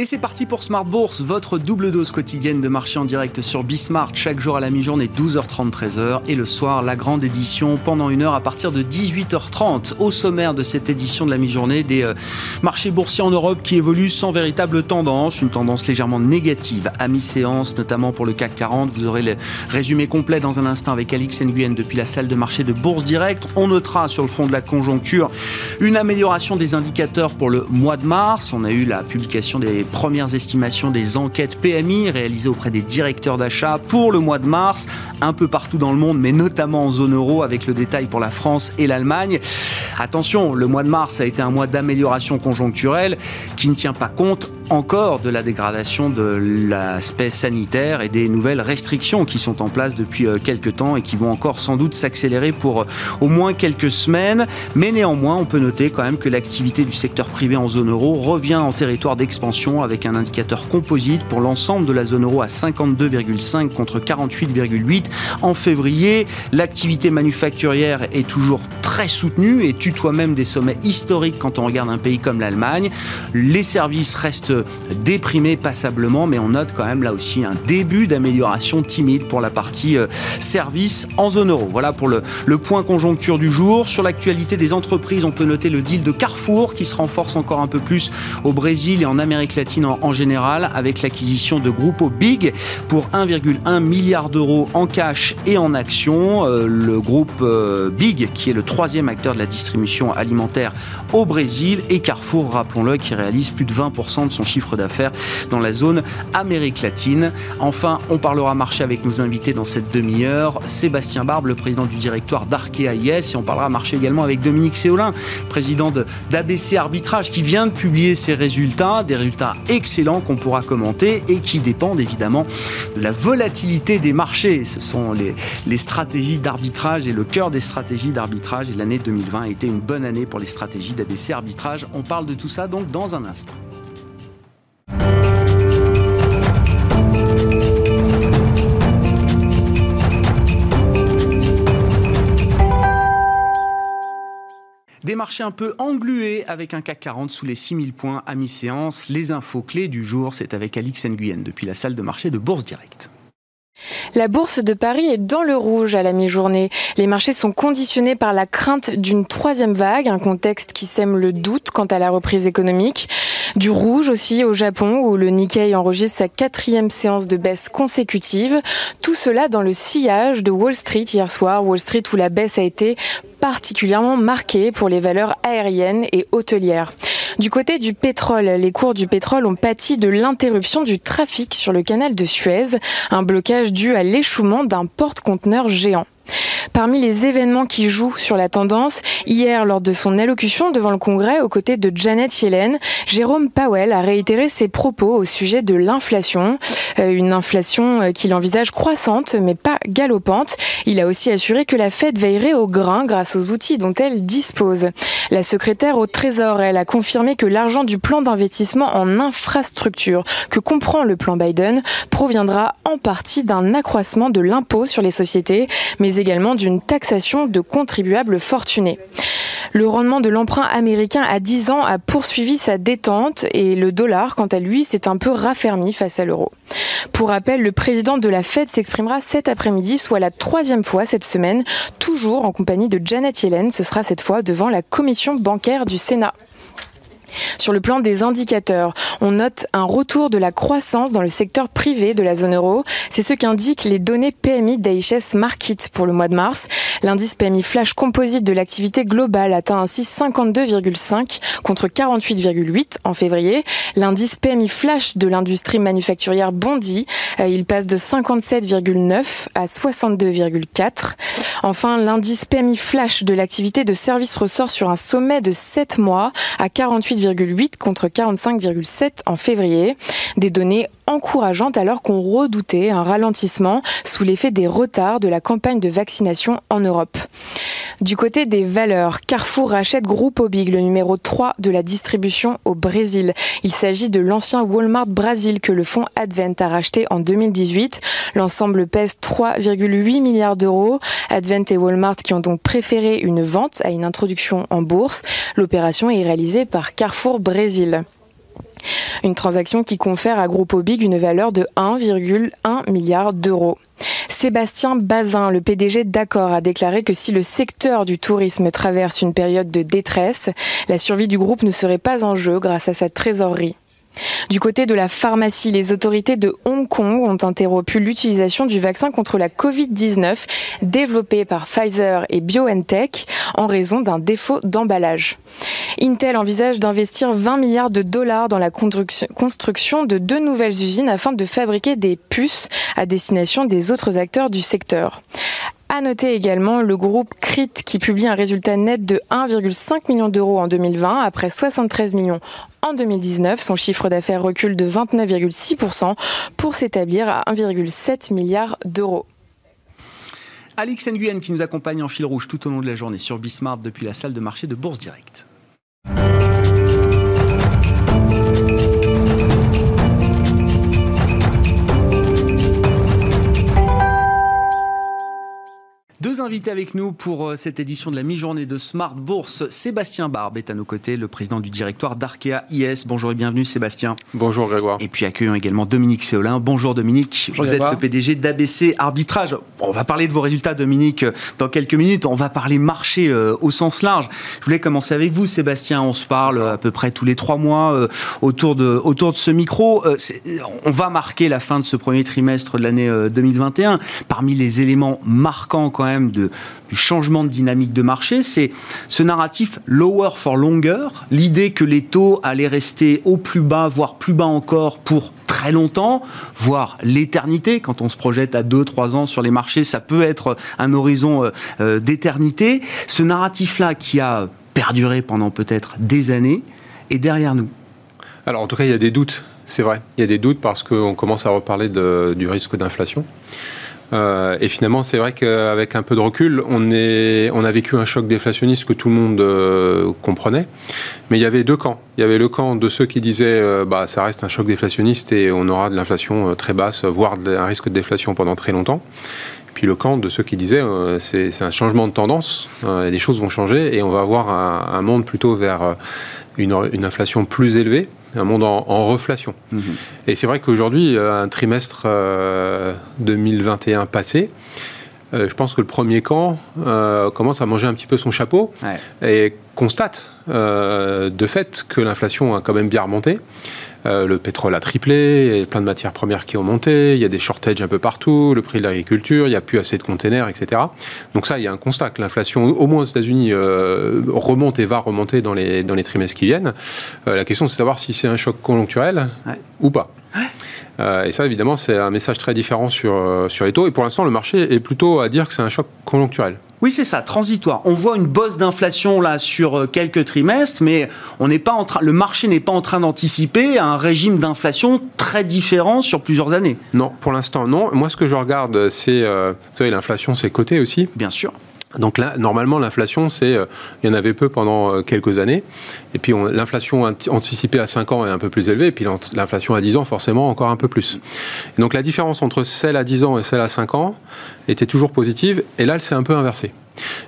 Et c'est parti pour Smart Bourse, votre double dose quotidienne de marché en direct sur Bismart, chaque jour à la mi-journée 12h30 13h et le soir la grande édition pendant une heure à partir de 18h30. Au sommaire de cette édition de la mi-journée, des euh, marchés boursiers en Europe qui évoluent sans véritable tendance, une tendance légèrement négative à mi-séance, notamment pour le CAC 40. Vous aurez le résumé complet dans un instant avec Alix Nguyen depuis la salle de marché de Bourse Direct. On notera sur le front de la conjoncture une amélioration des indicateurs pour le mois de mars. On a eu la publication des premières estimations des enquêtes PMI réalisées auprès des directeurs d'achat pour le mois de mars, un peu partout dans le monde, mais notamment en zone euro, avec le détail pour la France et l'Allemagne. Attention, le mois de mars a été un mois d'amélioration conjoncturelle qui ne tient pas compte encore de la dégradation de l'aspect sanitaire et des nouvelles restrictions qui sont en place depuis euh, quelques temps et qui vont encore sans doute s'accélérer pour euh, au moins quelques semaines. Mais néanmoins, on peut noter quand même que l'activité du secteur privé en zone euro revient en territoire d'expansion avec un indicateur composite pour l'ensemble de la zone euro à 52,5 contre 48,8 en février. L'activité manufacturière est toujours très soutenue et tutoie même des sommets historiques quand on regarde un pays comme l'Allemagne. Les services restent déprimé passablement, mais on note quand même là aussi un début d'amélioration timide pour la partie euh, service en zone euro. Voilà pour le, point conjoncture du jour. Sur l'actualité des entreprises, on peut noter le deal de Carrefour qui se renforce encore un peu plus au Brésil et en Amérique latine en, général avec l'acquisition de Grupo Big pour 1,1 milliard d'euros en cash et en actions. Euh, le groupe euh, Big qui est le troisième acteur de la distribution alimentaire au Brésil et Carrefour, rappelons-le, qui réalise plus de 20% de son chiffre d'affaires dans la zone Amérique latine. Enfin, on parlera marché avec nos invités dans cette demi-heure. Sébastien Barbe, le président du directoire d'Arkea IS, et on parlera marché également avec Dominique Séolin, président d'ABC Arbitrage, qui vient de publier ses résultats, des résultats excellents qu'on pourra commenter et qui dépendent évidemment de la volatilité des marchés. Ce sont les, les stratégies d'arbitrage et le cœur des stratégies d'arbitrage. Et l'année 2020 a été une bonne année pour les stratégies d'ABC Arbitrage. On parle de tout ça donc dans un instant. Des marchés un peu englués avec un CAC 40 sous les 6000 points à mi-séance. Les infos clés du jour, c'est avec Alix Nguyen depuis la salle de marché de Bourse Direct. La bourse de Paris est dans le rouge à la mi-journée. Les marchés sont conditionnés par la crainte d'une troisième vague, un contexte qui sème le doute quant à la reprise économique. Du rouge aussi au Japon où le Nikkei enregistre sa quatrième séance de baisse consécutive. Tout cela dans le sillage de Wall Street hier soir. Wall Street où la baisse a été particulièrement marquée pour les valeurs aériennes et hôtelières. Du côté du pétrole, les cours du pétrole ont pâti de l'interruption du trafic sur le canal de Suez, un blocage dû à l'échouement d'un porte-conteneur géant. Parmi les événements qui jouent sur la tendance, hier, lors de son allocution devant le Congrès aux côtés de Janet Yellen, Jérôme Powell a réitéré ses propos au sujet de l'inflation, euh, une inflation euh, qu'il envisage croissante mais pas galopante. Il a aussi assuré que la Fed veillerait au grain grâce aux outils dont elle dispose. La secrétaire au Trésor, elle a confirmé que l'argent du plan d'investissement en infrastructure que comprend le plan Biden proviendra en partie d'un accroissement de l'impôt sur les sociétés, mais également d'une taxation de contribuables fortunés. Le rendement de l'emprunt américain à 10 ans a poursuivi sa détente et le dollar, quant à lui, s'est un peu raffermi face à l'euro. Pour rappel, le président de la Fed s'exprimera cet après-midi, soit la troisième fois cette semaine, toujours en compagnie de Janet Yellen. Ce sera cette fois devant la commission bancaire du Sénat. Sur le plan des indicateurs, on note un retour de la croissance dans le secteur privé de la zone euro. C'est ce qu'indiquent les données PMI d'IHS Market pour le mois de mars. L'indice PMI flash composite de l'activité globale atteint ainsi 52,5 contre 48,8 en février. L'indice PMI flash de l'industrie manufacturière bondit. Euh, il passe de 57,9 à 62,4. Enfin, l'indice PMI flash de l'activité de service ressort sur un sommet de 7 mois à 48 contre 45,7 en février. Des données encourageantes alors qu'on redoutait un ralentissement sous l'effet des retards de la campagne de vaccination en Europe. Du côté des valeurs, Carrefour rachète Grupo Big, le numéro 3 de la distribution au Brésil. Il s'agit de l'ancien Walmart Brésil que le fonds Advent a racheté en 2018. L'ensemble pèse 3,8 milliards d'euros. Advent et Walmart qui ont donc préféré une vente à une introduction en bourse. L'opération est réalisée par Carrefour Brésil. Une transaction qui confère à Grupo Big une valeur de 1,1 milliard d'euros. Sébastien Bazin, le PDG d'Accor, a déclaré que si le secteur du tourisme traverse une période de détresse, la survie du groupe ne serait pas en jeu grâce à sa trésorerie. Du côté de la pharmacie, les autorités de Hong Kong ont interrompu l'utilisation du vaccin contre la Covid-19 développé par Pfizer et BioNTech en raison d'un défaut d'emballage. Intel envisage d'investir 20 milliards de dollars dans la construction de deux nouvelles usines afin de fabriquer des puces à destination des autres acteurs du secteur. À noter également le groupe CRIT qui publie un résultat net de 1,5 million d'euros en 2020 après 73 millions en 2019. Son chiffre d'affaires recule de 29,6% pour s'établir à 1,7 milliard d'euros. Alix Nguyen qui nous accompagne en fil rouge tout au long de la journée sur Bismart depuis la salle de marché de Bourse Direct. Deux invités avec nous pour euh, cette édition de la mi-journée de Smart Bourse. Sébastien Barbe est à nos côtés, le président du directoire d'Arkea IS. Bonjour et bienvenue Sébastien. Bonjour Grégoire. Et puis accueillons également Dominique Séolin. Bonjour Dominique. Bonjour Vous êtes le PDG d'ABC Arbitrage. On va parler de vos résultats Dominique dans quelques minutes. On va parler marché euh, au sens large. Je voulais commencer avec vous Sébastien. On se parle à peu près tous les trois mois euh, autour, de, autour de ce micro. on va marquer la fin de ce premier trimestre de l'année 2021. Parmi les éléments marquants quand même de, du changement de dynamique de marché, c'est ce narratif lower for longer, l'idée que les taux allaient rester au plus bas, voire plus bas encore pour très longtemps, voire l'éternité. Quand on se projette à 2-3 ans sur les marchés, ça peut être un horizon euh, euh, d'éternité. Ce narratif-là qui a perduré pendant peut-être des années est derrière nous. Alors en tout cas, il y a des doutes, c'est vrai. Il y a des doutes parce qu'on commence à reparler du risque d'inflation. Euh, et finalement, c'est vrai qu'avec un peu de recul, on, est, on a vécu un choc déflationniste que tout le monde euh, comprenait. Mais il y avait deux camps. Il y avait le camp de ceux qui disaient euh, bah, ça reste un choc déflationniste et on aura de l'inflation très basse, voire un risque de déflation pendant très longtemps. Puis le camp de ceux qui disaient c'est un changement de tendance, et les choses vont changer et on va avoir un, monde plutôt vers une inflation plus élevée un monde en, reflation. Mhm. Et c'est vrai qu'aujourd'hui, euh, un trimestre 2021 euh, passé, euh, je pense que le premier camp commence à manger un petit peu son chapeau et constate de fait que l'inflation a quand même bien remonté. Euh, le pétrole a triplé, il y a plein de matières premières qui ont monté, il y a des shortages un peu partout, le prix de l'agriculture, il n'y a plus assez de containers, etc. Donc ça, il y a un constat que l'inflation, au moins aux États-Unis, euh, remonte et va remonter dans les, dans les trimestres qui viennent. Euh, la question, c'est de savoir si c'est un choc conjoncturel ou pas. Et ça, évidemment, c'est un message très différent sur, sur les taux. Et pour l'instant, le marché est plutôt à dire que c'est un choc conjoncturel. Oui, c'est ça, transitoire. On voit une bosse d'inflation là sur euh, quelques trimestres, mais on n'est pas en train, le marché n'est pas en train d'anticiper un régime d'inflation très différent sur plusieurs années. Non, pour l'instant non. Moi, ce que je regarde, c'est, euh, vous savez, l'inflation, c'est coté aussi. Bien sûr. Donc là, normalement, l'inflation, c'est, euh, il y en avait peu pendant euh, quelques années. Et puis l'inflation anticipée à 5 ans est un peu plus élevée. Et puis l'inflation à 10 ans, forcément, encore un peu plus. donc la différence entre celle à 10 ans et celle à 5 ans était toujours positive. Et là, elle s'est un peu inversée.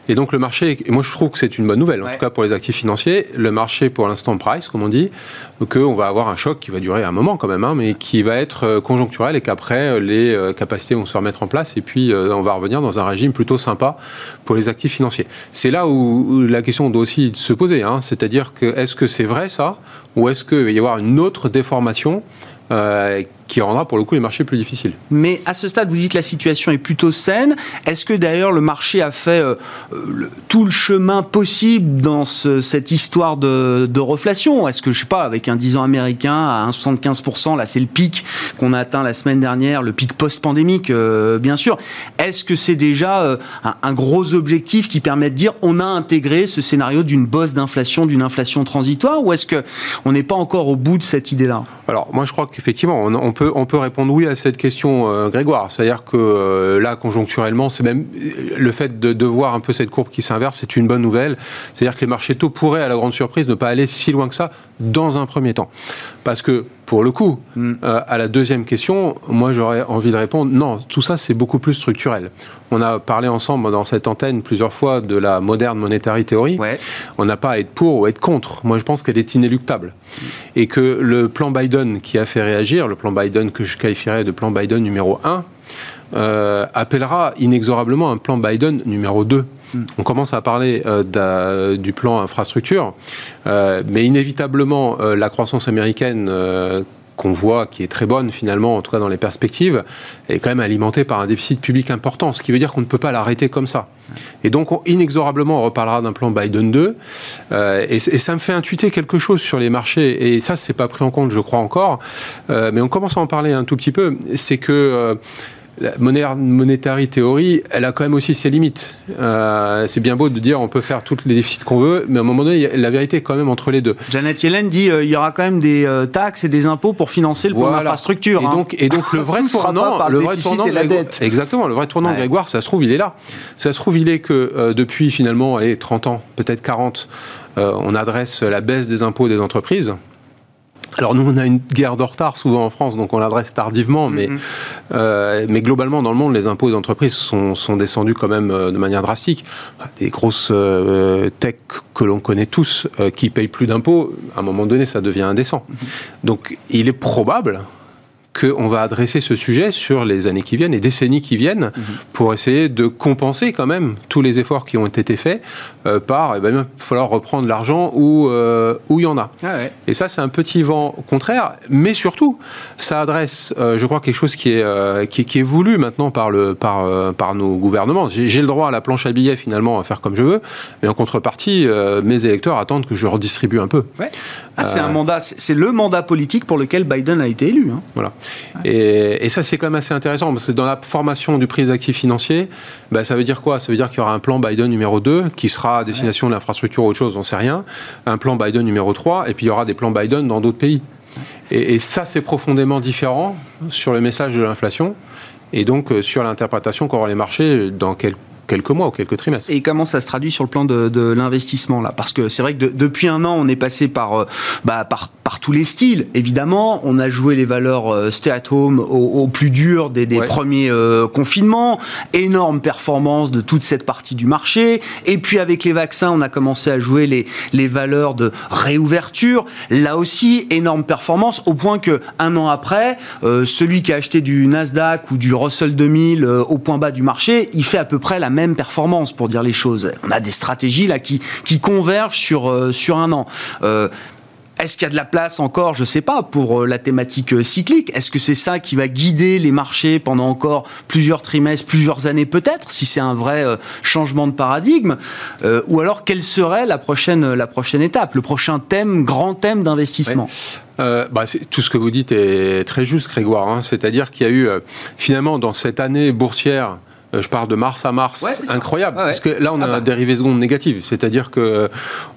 Et donc le marché, et moi je trouve que c'est une bonne nouvelle, en tout cas pour les actifs financiers, le marché pour l'instant price, comme on dit, qu'on va avoir un choc qui va durer un moment quand même, hein, mais qui va être euh, conjoncturel et qu'après les euh, capacités vont se remettre en place et puis euh, on va revenir dans un régime plutôt sympa pour les actifs financiers. C'est là où, la question doit aussi se poser, hein, c'est-à-dire que est-ce que c'est vrai ça, ou est-ce qu'il va y avoir une autre déformation qui rendra pour le coup les marchés plus difficiles. Mais à ce stade, vous dites la situation est plutôt saine. Est-ce que d'ailleurs le marché a fait euh, tout le chemin possible dans cette histoire de, de reflation? Est-ce que, je sais pas, avec un 10 ans américain à 1,75%, là c'est le pic qu'on a atteint la semaine dernière, le pic post-pandémique, euh, bien sûr. Est-ce que c'est déjà euh, un, un, gros objectif qui permet de dire on a intégré ce scénario d'une bosse d'inflation, d'une inflation transitoire? Ou est-ce qu'on n'est pas encore au bout de cette idée-là? Alors moi je crois qu'effectivement on, on peut on peut répondre oui à cette question, euh, Grégoire. C'est-à-dire que euh, là, conjoncturellement, c'est même le fait de, voir un peu cette courbe qui s'inverse, c'est une bonne nouvelle. C'est-à-dire que les marchés taux pourraient, à la grande surprise, ne pas aller si loin que ça dans un premier temps. Parce que, pour le coup, mm. euh, à la deuxième question, moi j'aurais envie de répondre non, tout ça c'est beaucoup plus structurel. On a parlé ensemble dans cette antenne plusieurs fois de la moderne monetary theory. On n'a pas à être pour ou être contre. Moi je pense qu'elle est inéluctable. Et que le plan Biden qui a fait réagir, le plan Biden que je qualifierais de plan Biden numéro 1, euh, appellera inexorablement un plan Biden numéro 2. Hmm. On commence à parler euh, du plan infrastructure, euh, mais inévitablement, la croissance américaine qu'on voit, qui est très bonne finalement, en tout cas dans les perspectives, est quand même alimentée par un déficit public important, ce qui veut dire qu'on ne peut pas l'arrêter comme ça. Et donc, inexorablement, on reparlera d'un plan Biden 2, et, ça me fait intuiter quelque chose sur les marchés, et ça, c'est pas pris en compte, je crois encore, mais on commence à en parler un tout petit peu, c'est que la monetary théorie, elle a quand même aussi ses limites. Euh, c'est bien beau de dire on peut faire tous les déficits qu'on veut, mais à un moment donné, la vérité est quand même entre les deux. Janet Yellen dit qu'il euh, il y aura quand même des euh, taxes et des impôts pour financer le plan d'infrastructure. Et, hein. donc, et donc le vrai tournant, le vrai tournant, la dette. exactement, le vrai tournant Grégoire, ça se trouve, il est là. Ça se trouve, il est que depuis finalement, allez, 30 ans, peut-être 40, on adresse la baisse des impôts des entreprises alors nous, on a une guerre de retard souvent en France, donc on l'adresse tardivement, mais, mm-hmm. euh, mais globalement, dans le monde, les impôts des entreprises sont, sont descendus quand même euh, de manière drastique. Des grosses euh, tech que l'on connaît tous, qui payent plus d'impôts, à un moment donné, ça devient indécent. Mm-hmm. Donc il est probable qu'on va adresser ce sujet sur les années qui viennent, les décennies qui viennent, mhm. pour essayer de compenser quand même tous les efforts qui ont été faits euh, par, eh ben, il va falloir reprendre l'argent où euh, où il y en a. Ah Et ça, c'est un petit vent contraire, mais surtout, ça adresse, euh, je crois, quelque chose qui est, qui, est voulu maintenant par, le, par, par nos gouvernements. J'ai le droit à la planche à billets finalement à faire comme je veux, mais en contrepartie, mes électeurs attendent que je redistribue un peu. Ah, c'est un mandat, c'est le mandat politique pour lequel Biden a été élu. Hein. Voilà. Et, ça, c'est quand même assez intéressant, parce que dans la formation du prix des actifs financiers, bah, ça veut dire quoi? Ça veut dire qu'il y aura un plan Biden numéro 2, qui sera à destination de l'infrastructure ou autre chose, on sait rien, un plan Biden numéro 3, et puis il y aura des plans Biden dans d'autres pays. Et, et ça, c'est profondément différent sur le message de l'inflation, et donc euh, sur l'interprétation qu'auront les marchés dans quel quelques mois ou quelques trimestres. Et comment ça se traduit sur le plan de, l'investissement là Parce que c'est vrai que depuis un an, on est passé par, euh, bah, par, par tous les styles. Évidemment, on a joué les valeurs euh, stay at home au, plus dur des, des premiers euh, confinements. Énorme performance de toute cette partie du marché. Et puis avec les vaccins, on a commencé à jouer les, les valeurs de réouverture. Là aussi, énorme performance au point que un an après, celui qui a acheté du Nasdaq ou du Russell 2000 au point bas du marché, il fait à peu près la même performance, pour dire les choses. On a des stratégies là qui, convergent sur, euh, sur un an. Euh, est-ce qu'il y a de la place encore, je ne sais pas, pour euh, la thématique cyclique? Est-ce que c'est ça qui va guider les marchés pendant encore plusieurs trimestres, plusieurs années peut-être, si c'est un vrai changement de paradigme? Ou alors, quelle serait la prochaine, la prochaine étape, le prochain thème, grand thème d'investissement? Bah, tout ce que vous dites est très juste, Grégoire. Hein. C'est-à-dire qu'il y a eu, finalement, dans cette année boursière, je pars de mars à mars, incroyable, parce que là on a ah bah. un dérivé seconde négative, c'est-à-dire que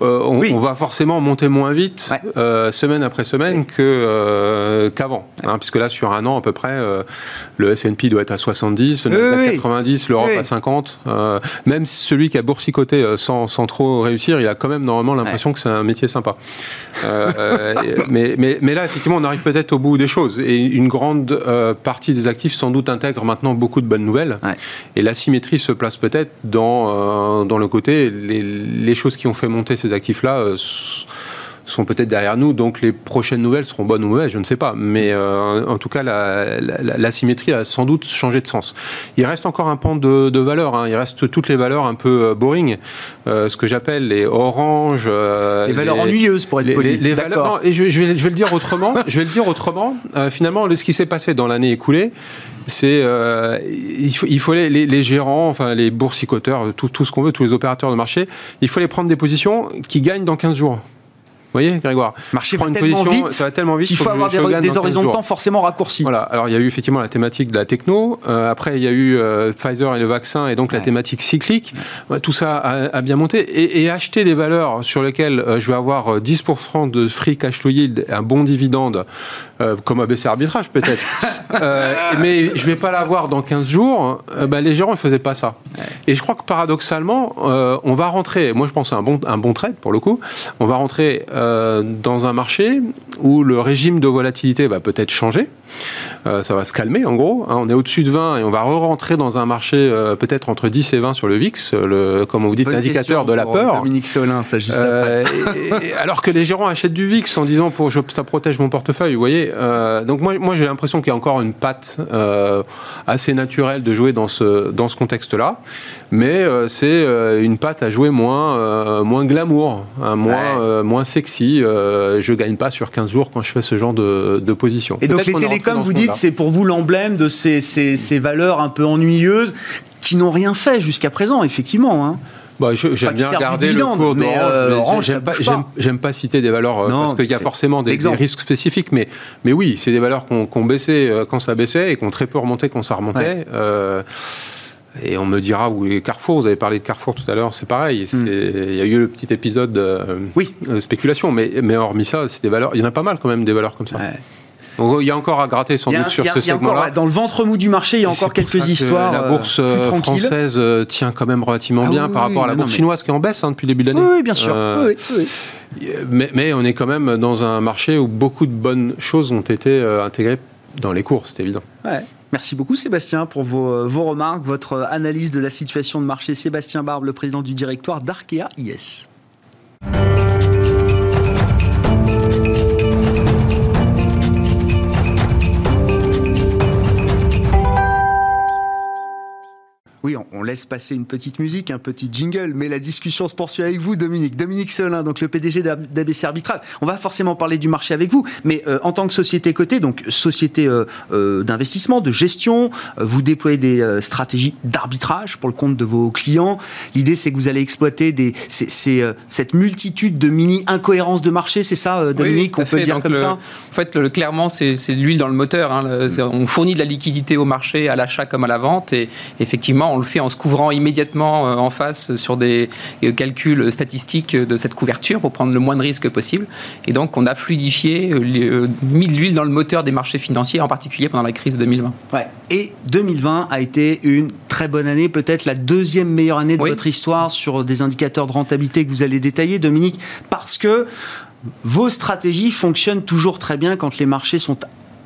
euh, on, va forcément monter moins vite euh, semaine après semaine que qu'avant, hein, puisque là sur un an à peu près, le S&P doit être à 70, le Nasdaq à 90, l'Europe à 50. même celui qui a boursicoté sans, sans, trop réussir, il a quand même normalement l'impression que c'est un métier sympa. mais, mais, mais, là effectivement on arrive peut-être au bout des choses. Et une grande partie des actifs sans doute intègre maintenant beaucoup de bonnes nouvelles. Et l'asymétrie se place peut-être dans, euh, dans le côté, les, les, choses qui ont fait monter ces actifs-là euh, sont peut-être derrière nous, donc les prochaines nouvelles seront bonnes ou mauvaises, je ne sais pas. Mais euh, en tout cas, l'asymétrie la, a sans doute changé de sens. Il reste encore un pan de, de valeurs, hein. il reste toutes les valeurs un peu boring, ce que j'appelle les oranges. les valeurs ennuyeuses, pour être poli. Les, valeurs, et je, je, vais, je, vais, le dire autrement. je vais le dire autrement. finalement, ce qui s'est passé dans l'année écoulée, c'est euh, il faut, les, gérants, enfin les boursicoteurs, tout, tout ce qu'on veut, tous les opérateurs de marché, il faut les prendre des positions qui gagnent dans 15 jours. Vous voyez, Grégoire Marché va, une position, vite, ça va tellement vite. Il faut, avoir des, horizons de temps forcément raccourcis. Voilà. Alors, il y a eu effectivement la thématique de la techno. Euh, après, il y a eu euh, Pfizer et le vaccin, et donc la thématique cyclique. Tout ça a, bien monté. Et, et, acheter des valeurs sur lesquelles euh, je vais avoir 10% de free cash flow yield, un bon dividende, comme ABC arbitrage peut-être. mais je vais pas l'avoir dans 15 jours. Bah, les gérants ne faisaient pas ça. Et je crois que paradoxalement, on va rentrer. Moi, je pense à un bon, un trade pour le coup. On va rentrer dans un marché où le régime de volatilité va peut-être changer. Euh, ça va se calmer en gros. Hein. on est au-dessus de 20 et on va re-rentrer dans un marché euh, peut-être entre 10 et 20 sur le VIX, le, comme vous dites, l'indicateur de la peur. Dominique Solin, ça juste euh, alors que les gérants achètent du VIX en disant pour ça protège mon portefeuille, vous voyez. donc moi, moi j'ai l'impression qu'il y a encore une patte assez naturelle de jouer dans ce, dans ce contexte-là. Mais c'est une patte à jouer moins, moins glamour, hein, moins, moins sexy. je gagne pas sur 15 jours quand je fais ce genre de, de position. Et donc les télécoms, vous dites, c'est pour vous l'emblème de ces, ces, valeurs un peu ennuyeuses qui n'ont rien fait jusqu'à présent, effectivement. Hein. Bah, j'aime bien regarder le cours d'Orange. Euh, j'aime pas, citer des valeurs euh, parce qu'il y a forcément des, risques spécifiques, mais, mais oui, c'est des valeurs qu'on qu baissait euh, quand ça baissait et qu'on très peu remonté quand ça remontait. Et on me dira, oui, Carrefour, vous avez parlé de Carrefour tout à l'heure, c'est pareil. Hmm. Il y a eu le petit épisode de, oui. de spéculation, mais, mais hormis ça, c'est des valeurs. Il y en a pas mal quand même des valeurs comme ça. Donc, il y a encore à gratter sans doute sur ce segment-là. Dans le ventre mou du marché, il y a encore quelques histoires. la bourse euh, française euh, tient quand même relativement ah bien par rapport à la bourse chinoise qui est en baisse hein, depuis le début de l'année. Oui, bien sûr. Euh, mais, on est quand même dans un marché où beaucoup de bonnes choses ont été intégrées dans les cours, c'est évident. Merci beaucoup Sébastien pour vos, vos, remarques, votre analyse de la situation de marché. Sébastien Barbe, le président du directoire d'Arkea IS. Laisse passer une petite musique, un petit jingle, mais la discussion se poursuit avec vous, Dominique. Dominique Solin, donc le PDG d'ABC Arbitral. On va forcément parler du marché avec vous, mais euh, en tant que société cotée, donc société euh, euh, d'investissement, de gestion, vous déployez des stratégies d'arbitrage pour le compte de vos clients. L'idée, c'est que vous allez exploiter des, cette multitude de mini-incohérences de marché, c'est ça, Dominique On peut dire comme ça En fait, clairement, c'est l'huile dans le moteur. Hein. on fournit de la liquidité au marché, à l'achat comme à la vente, et effectivement, on le fait en se couvrant immédiatement euh, en face sur des euh, calculs statistiques de cette couverture pour prendre le moins de risques possible. Et donc, on a fluidifié, euh, mis de l'huile dans le moteur des marchés financiers, en particulier pendant la crise de 2020. Ouais. Et 2020 a été une très bonne année, peut-être la deuxième meilleure année de votre histoire sur des indicateurs de rentabilité que vous allez détailler, Dominique, parce que vos stratégies fonctionnent toujours très bien quand les marchés sont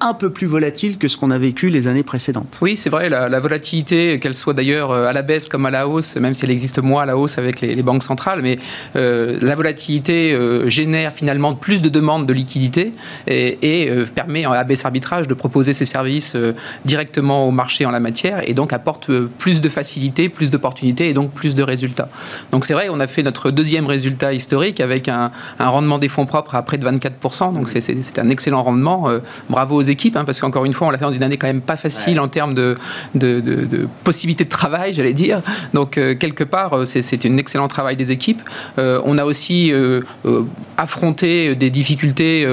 un peu plus volatile que ce qu'on a vécu les années précédentes. Oui, c'est vrai, la, volatilité, qu'elle soit d'ailleurs euh, à la baisse comme à la hausse, même si elle existe moins à la hausse avec les, banques centrales, mais euh, la volatilité euh, génère finalement plus de demandes de liquidité et, permet à baisse arbitrage de proposer ses services directement au marché en la matière et donc apporte plus de facilité, plus d'opportunités et donc plus de résultats. Donc c'est vrai, on a fait notre deuxième résultat historique avec un, un rendement des fonds propres à près de 24%, donc c'est un excellent rendement. bravo aux équipes, hein, parce qu'encore une fois, on l'a fait dans une année quand même pas facile en termes de, de, de, possibilités de travail, j'allais dire. Donc, euh, quelque part, euh, c'est un excellent travail des équipes. Euh, on a aussi affronté des difficultés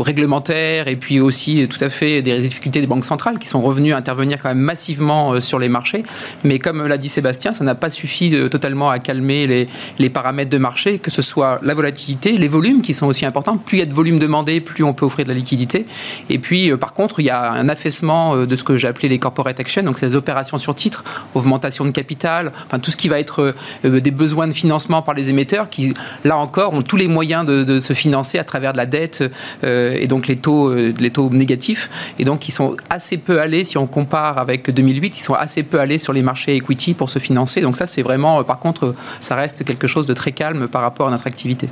réglementaires et puis aussi tout à fait des difficultés des banques centrales qui sont revenues intervenir quand même massivement sur les marchés. Mais comme l'a dit Sébastien, ça n'a pas suffi totalement à calmer les, les paramètres de marché, que ce soit la volatilité, les volumes qui sont aussi importants. Plus il y a de volume demandé, plus on peut offrir de la liquidité. Et puis, euh, par contre, il y a un affaissement euh, de ce que j'ai appelé les corporate actions, donc c'est les opérations sur titre, augmentation de capital, enfin tout ce qui va être euh, des besoins de financement par les émetteurs qui, là encore, ont tous les moyens de, se financer à travers de la dette et donc les taux, les taux négatifs. Et donc, ils sont assez peu allés, si on compare avec 2008, ils sont assez peu allés sur les marchés equity pour se financer. Donc ça, c'est vraiment, par contre, ça reste quelque chose de très calme par rapport à notre activité.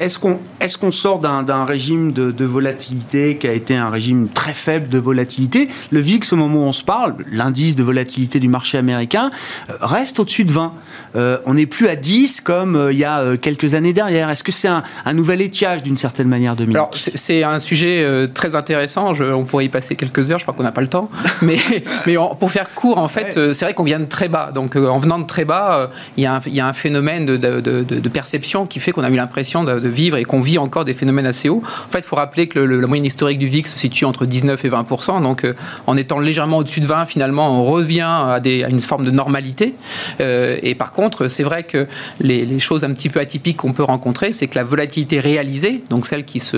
Est-ce qu'on est sort d'un régime de, de volatilité qui a été un régime très faible de volatilité. Le VIX, au moment où on se parle, l'indice de volatilité du marché américain, euh, reste au-dessus de 20. Euh, on n'est plus à 10 comme euh, il y a quelques années derrière. Est-ce que c'est un, nouvel étiage d'une certaine manière, de Alors, c'est un sujet très intéressant. on pourrait y passer quelques heures. Je crois qu'on n'a pas le temps. mais, mais pour faire court, en fait, c'est vrai qu'on vient de très bas. Donc, en venant de très bas, il y, a un, il y a un phénomène de, de, perception qui fait qu'on a eu l'impression de, vivre et qu'on vit encore des phénomènes assez hauts. En fait, il faut rappeler que la moyenne historique du VIX se situe entre 19 et 20% Donc, en étant légèrement au-dessus de 20, finalement, on revient à, une forme de normalité. et par contre, c'est vrai que les, choses un petit peu atypiques qu'on peut rencontrer, c'est que la volatilité réalisée, donc celle qui se,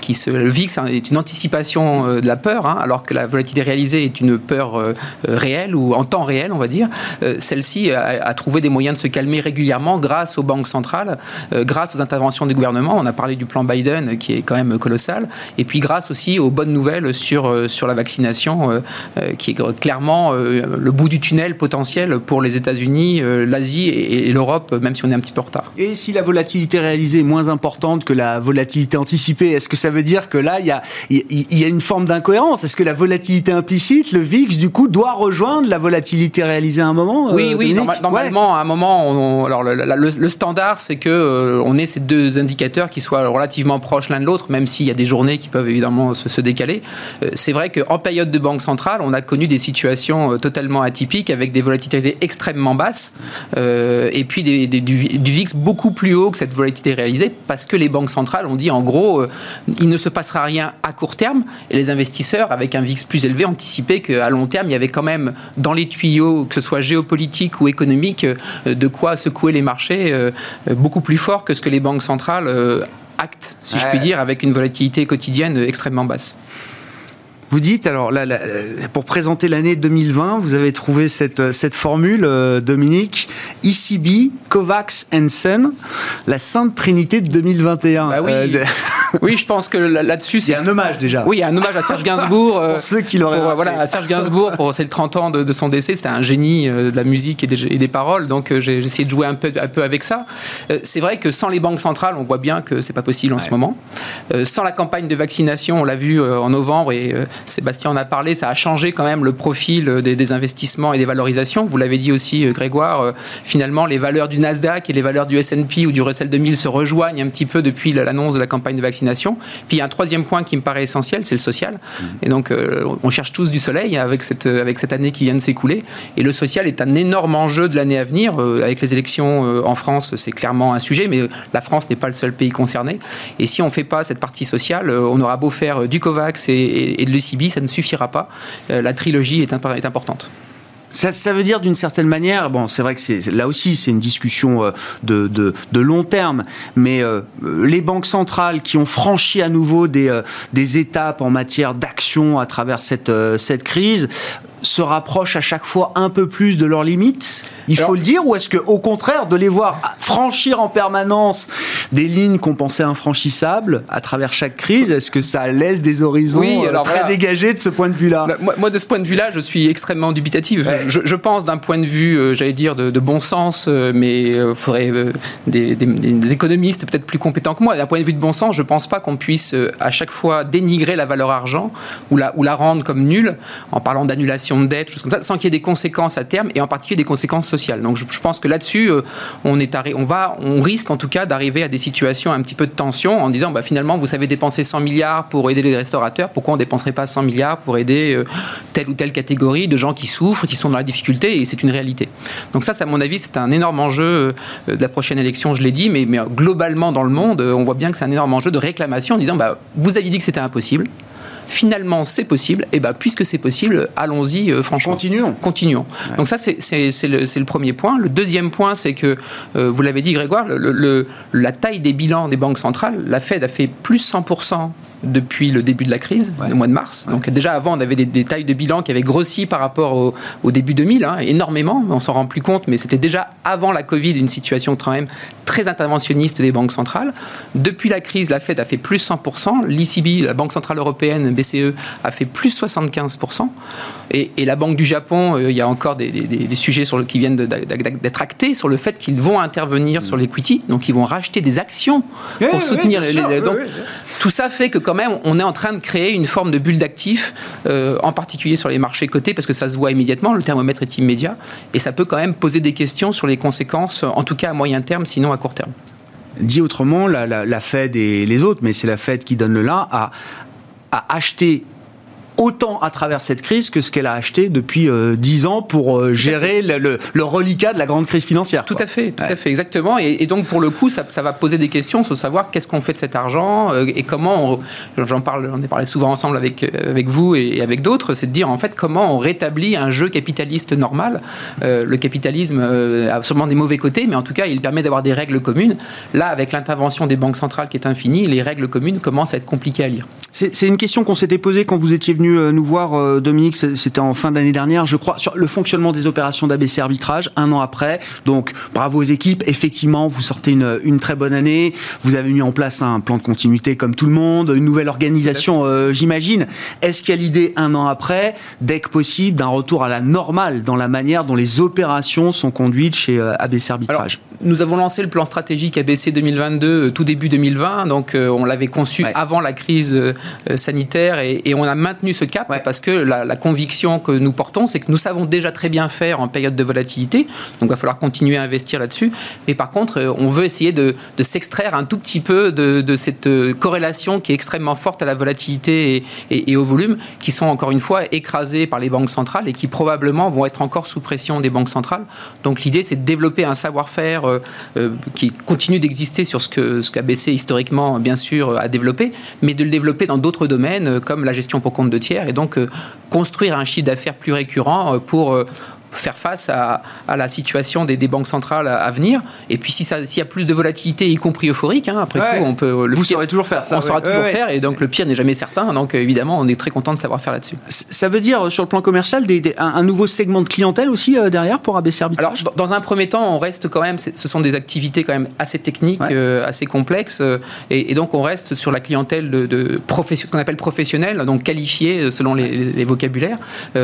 qui se hein, une anticipation de la peur, hein, alors que la volatilité réalisée est une peur réelle ou en temps réel, on va dire. Celle-ci a, a trouvé des moyens de se calmer régulièrement grâce aux banques centrales, euh, grâce aux interventions des gouvernements. On a parlé du plan Biden euh, qui est quand même colossal. Et puis grâce aussi aux bonnes nouvelles sur, euh, sur la vaccination, qui est clairement le bout du tunnel potentiel pour les États-Unis, l'Asie et, l'Europe, même si on est un petit peu en retard. Et si la volatilité réalisée est moins importante que la volatilité anticipée, est-ce que ça veut dire que là, il y a, il y a une forme d'incohérence? Est-ce que la volatilité implicite, le VIX, du coup, doit rejoindre la volatilité réalisée à un moment Oui, oui, normalement, à un moment, on, alors le, standard, c'est que euh, on ait ces deux indicateurs qui soient relativement proches l'un de l'autre, même s'il y a des journées qui peuvent évidemment se, décaler. Euh, c'est vrai qu'en période de banque centrale, on a connu des situations euh, totalement atypiques avec des volatilités extrêmement basses et puis du, VIX beaucoup plus haut que cette volatilité réalisée parce que les banques centrales ont dit en gros, il ne se passera rien à court terme et les investisseurs, avec un VIX plus élevé, anticipaient qu'à long terme, il y avait quand même dans les tuyaux, que ce soit géopolitique ou économique, de quoi secouer les marchés euh, beaucoup plus fort que ce que les banques centrales euh, actent, si je puis dire, avec une volatilité quotidienne extrêmement basse. Vous dites, alors là, pour présenter l'année 2020, vous avez trouvé cette, cette formule, euh, Dominique, ECB, COVAX and Sun, la sainte trinité de 2021. Bah oui. Euh, oui, je pense que là-dessus, c'est. un hommage déjà. Oui, il y a un hommage à Serge Gainsbourg. pour ceux qui l'auraient. Voilà, à Serge Gainsbourg, pour c'est le 30 ans de, son décès, c'était un génie euh, de la musique et des, et des paroles, donc j'ai essayé de jouer un peu, un peu avec ça. c'est vrai que sans les banques centrales, on voit bien que c'est pas possible en ce moment. sans la campagne de vaccination, on l'a vu en novembre et Sébastien en a parlé, ça a changé quand même le profil euh, des, investissements et des valorisations. Vous l'avez dit aussi, euh, Grégoire, euh, finalement, les valeurs du Nasdaq et les valeurs du S&P ou du Russell 2000 se rejoignent un petit peu depuis l'annonce de la campagne de vaccination. Puis il y a un troisième point qui me paraît essentiel, c'est le social. Mmh. Et donc, on cherche tous du soleil avec cette, avec cette année qui vient de s'écouler. Et le social est un énorme enjeu de l'année à venir. avec les élections en France, c'est clairement un sujet, mais la France n'est pas le seul pays concerné. Et si on ne fait pas cette partie sociale, on aura beau faire du COVAX et, et de ça ne suffira pas. Euh, la trilogie est, importante. Ça, veut dire d'une certaine manière, bon, c'est vrai que c'est là aussi c'est une discussion euh, de, long terme, mais euh, les banques centrales qui ont franchi à nouveau des, étapes en matière d'action à travers cette crise se rapprochent à chaque fois un peu plus de leurs limites il faut le dire, ou est-ce que, au contraire, de les voir franchir en permanence des lignes qu'on pensait infranchissables à travers chaque crise, est-ce que ça laisse des horizons euh, très dégagés de ce point de vue-là? Bah, moi, de ce point de vue-là, je suis extrêmement dubitatif. Je, pense d'un point de vue, euh, j'allais dire, de, bon sens, euh, mais il faudrait des, économistes peut-être plus compétents que moi. D'un point de vue de bon sens, je ne pense pas qu'on puisse à chaque fois dénigrer la valeur argent ou la, ou la rendre comme nulle en parlant d'annulation de dette, sans qu'il y ait des conséquences à terme et en particulier des conséquences sociales. Donc je, pense que là-dessus, euh, on, est on, va, on risque en tout cas d'arriver à des situations un petit peu de tension en disant bah, finalement, vous savez dépenser 100 milliards pour aider les restaurateurs, pourquoi on ne dépenserait pas 100 milliards pour aider euh, telle ou telle catégorie de gens qui souffrent, qui sont dans la difficulté et c'est une réalité. Donc ça, à mon avis, c'est un énorme enjeu euh, de la prochaine élection, je l'ai dit, mais, mais globalement dans le monde, on voit bien que c'est un énorme enjeu de réclamation en disant bah, vous aviez dit que c'était impossible finalement c'est possible, et ben puisque c'est possible, allons-y euh, franchement. Continuons. Continuons. Donc ça c'est le, le, premier point. Le deuxième point, c'est que, euh, vous l'avez dit Grégoire, le, la taille des bilans des banques centrales, la Fed a fait plus 100% depuis le début de la crise, le mois de mars. Donc déjà avant, on avait des, tailles de bilan qui avaient grossi par rapport au, début 2000, hein, énormément. On s'en rend plus compte, mais c'était déjà avant la Covid une situation quand même très interventionniste des banques centrales. Depuis la crise, la Fed a fait plus 100%, l'ECB, la Banque centrale européenne, BCE, a fait plus 75%. Et, la Banque du Japon, euh, il y a encore des, sujets sur le, qui viennent d'être actés sur le fait qu'ils vont intervenir sur l'equity, donc ils vont racheter des actions pour soutenir les, donc, tout ça fait que quand même, on est en train de créer une forme de bulle d'actifs, euh, en particulier sur les marchés cotés, parce que ça se voit immédiatement, le thermomètre est immédiat, et ça peut quand même poser des questions sur les conséquences, en tout cas à moyen terme, sinon à court terme. Dit autrement, la, Fed et les autres, mais c'est la Fed qui donne le là, à, à acheter autant à travers cette crise que ce qu'elle a acheté depuis euh, 10 ans pour euh, gérer le, le, le, reliquat de la grande crise financière. Tout quoi. à fait, tout ouais. à fait, exactement. Et, et, donc pour le coup, ça, ça va poser des questions sur savoir qu'est-ce qu'on fait de cet argent euh, et comment. J'en parle, on a parlé souvent ensemble avec avec vous et avec d'autres, c'est de dire en fait comment on rétablit un jeu capitaliste normal. Euh, le capitalisme a sûrement des mauvais côtés, mais en tout cas, il permet d'avoir des règles communes. Là, avec l'intervention des banques centrales qui est infinie, les règles communes commencent à être compliquées à lire. C'est une question qu'on s'était posée quand vous étiez venu nous voir, Dominique, c'était en fin d'année dernière, je crois, sur le fonctionnement des opérations d'ABC arbitrage, un an après. Donc, bravo aux équipes. Effectivement, vous sortez une, une, très bonne année. Vous avez mis en place un plan de continuité comme tout le monde, une nouvelle organisation, euh, j'imagine. Est-ce qu'il y a l'idée, un an après, dès que possible, d'un retour à la normale dans la manière dont les opérations sont conduites chez euh, ABC arbitrage? Alors, Nous avons lancé le plan stratégique ABC 2022 euh, tout début 2020. Donc, on l'avait conçu ouais. avant la crise sanitaire et, et, on a maintenu ce cap ouais. parce que la, la conviction que nous portons, c'est que nous savons déjà très bien faire en période de volatilité. Donc, il va falloir continuer à investir là-dessus. Mais par contre, on veut essayer de, de s'extraire un tout petit peu de, de, cette corrélation qui est extrêmement forte à la volatilité et, et, et, au volume, qui sont encore une fois écrasés par les banques centrales et qui probablement vont être encore sous pression des banques centrales. Donc, l'idée, c'est de développer un savoir-faire euh, euh, qui continue d'exister sur ce que ce qu'ABC historiquement, bien sûr, a développé, mais de le développer dans d'autres domaines comme la gestion pour compte de tiers et donc euh, construire un chiffre d'affaires plus récurrent pour faire face à, à la situation des, des, banques centrales à, venir. Et puis, s'il si y a plus de volatilité, y compris euphorique, hein, après ouais, tout, on peut le Vous pire, saurez toujours faire ça. On saura ouais, toujours faire, et donc le pire n'est jamais certain. Donc, évidemment, on est très content de savoir faire là-dessus. Ça veut dire, sur le plan commercial, des, des, un, un, nouveau segment de clientèle aussi euh, derrière pour ABC Arbitrage? Alors, dans un premier temps, on reste quand même, ce sont des activités quand même assez techniques, euh, assez complexes, euh, et, et, donc on reste sur la clientèle de, de profession, qu'on appelle professionnelle, donc qualifiée selon les vocabulaires.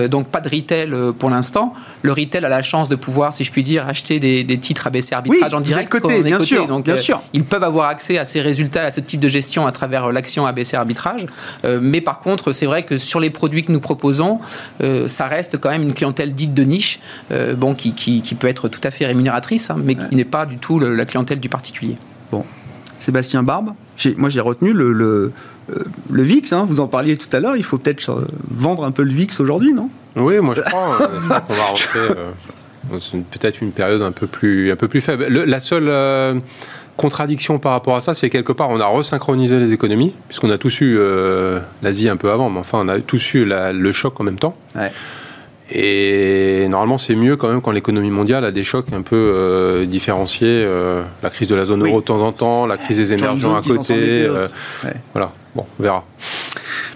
donc, pas de retail pour l'instant. Le retail a la chance de pouvoir, si je puis dire, acheter des, des titres ABC arbitrage oui, en direct. Côté, bien, côté. Sûr, Donc, bien euh, sûr. Ils peuvent avoir accès à ces résultats, à ce type de gestion à travers euh, l'action ABC arbitrage. Euh, mais par contre, c'est vrai que sur les produits que nous proposons, euh, ça reste quand même une clientèle dite de niche, bon, qui, qui, qui, peut être tout à fait rémunératrice, hein, mais qui n'est pas du tout le, la clientèle du particulier. Bon. Sébastien Barbe, moi j'ai retenu le, le le VIX, hein, vous en parliez tout à l'heure, il faut peut-être vendre un peu le VIX aujourd'hui, non? Oui, moi je crois, euh, qu'on va rentrer euh, peut-être une période un peu plus, un peu plus faible. Le, la seule euh, contradiction par rapport à ça, c'est quelque part on a resynchronisé les économies, puisqu'on a tous eu euh, l'Asie un peu avant, mais enfin on a tous eu la, le choc en même temps. Ouais. Et normalement, c'est mieux quand même quand l'économie mondiale a des chocs un peu euh, différenciés. Euh, la crise de la zone oui. euro de temps en temps, la crise des émergents à côté. Euh, ouais. Voilà, bon, on verra.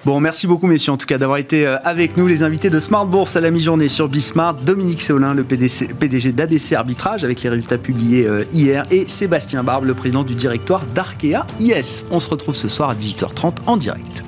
Bon, merci beaucoup, messieurs, en tout cas, d'avoir été euh, avec nous, les invités de Smart Bourse à la mi-journée sur Bismart. Dominique Séolin, le PDG d'ABC Arbitrage, avec les résultats publiés euh, hier, et Sébastien Barbe, le président du directoire d'Arkea IS. On se retrouve ce soir à 18h30 en direct.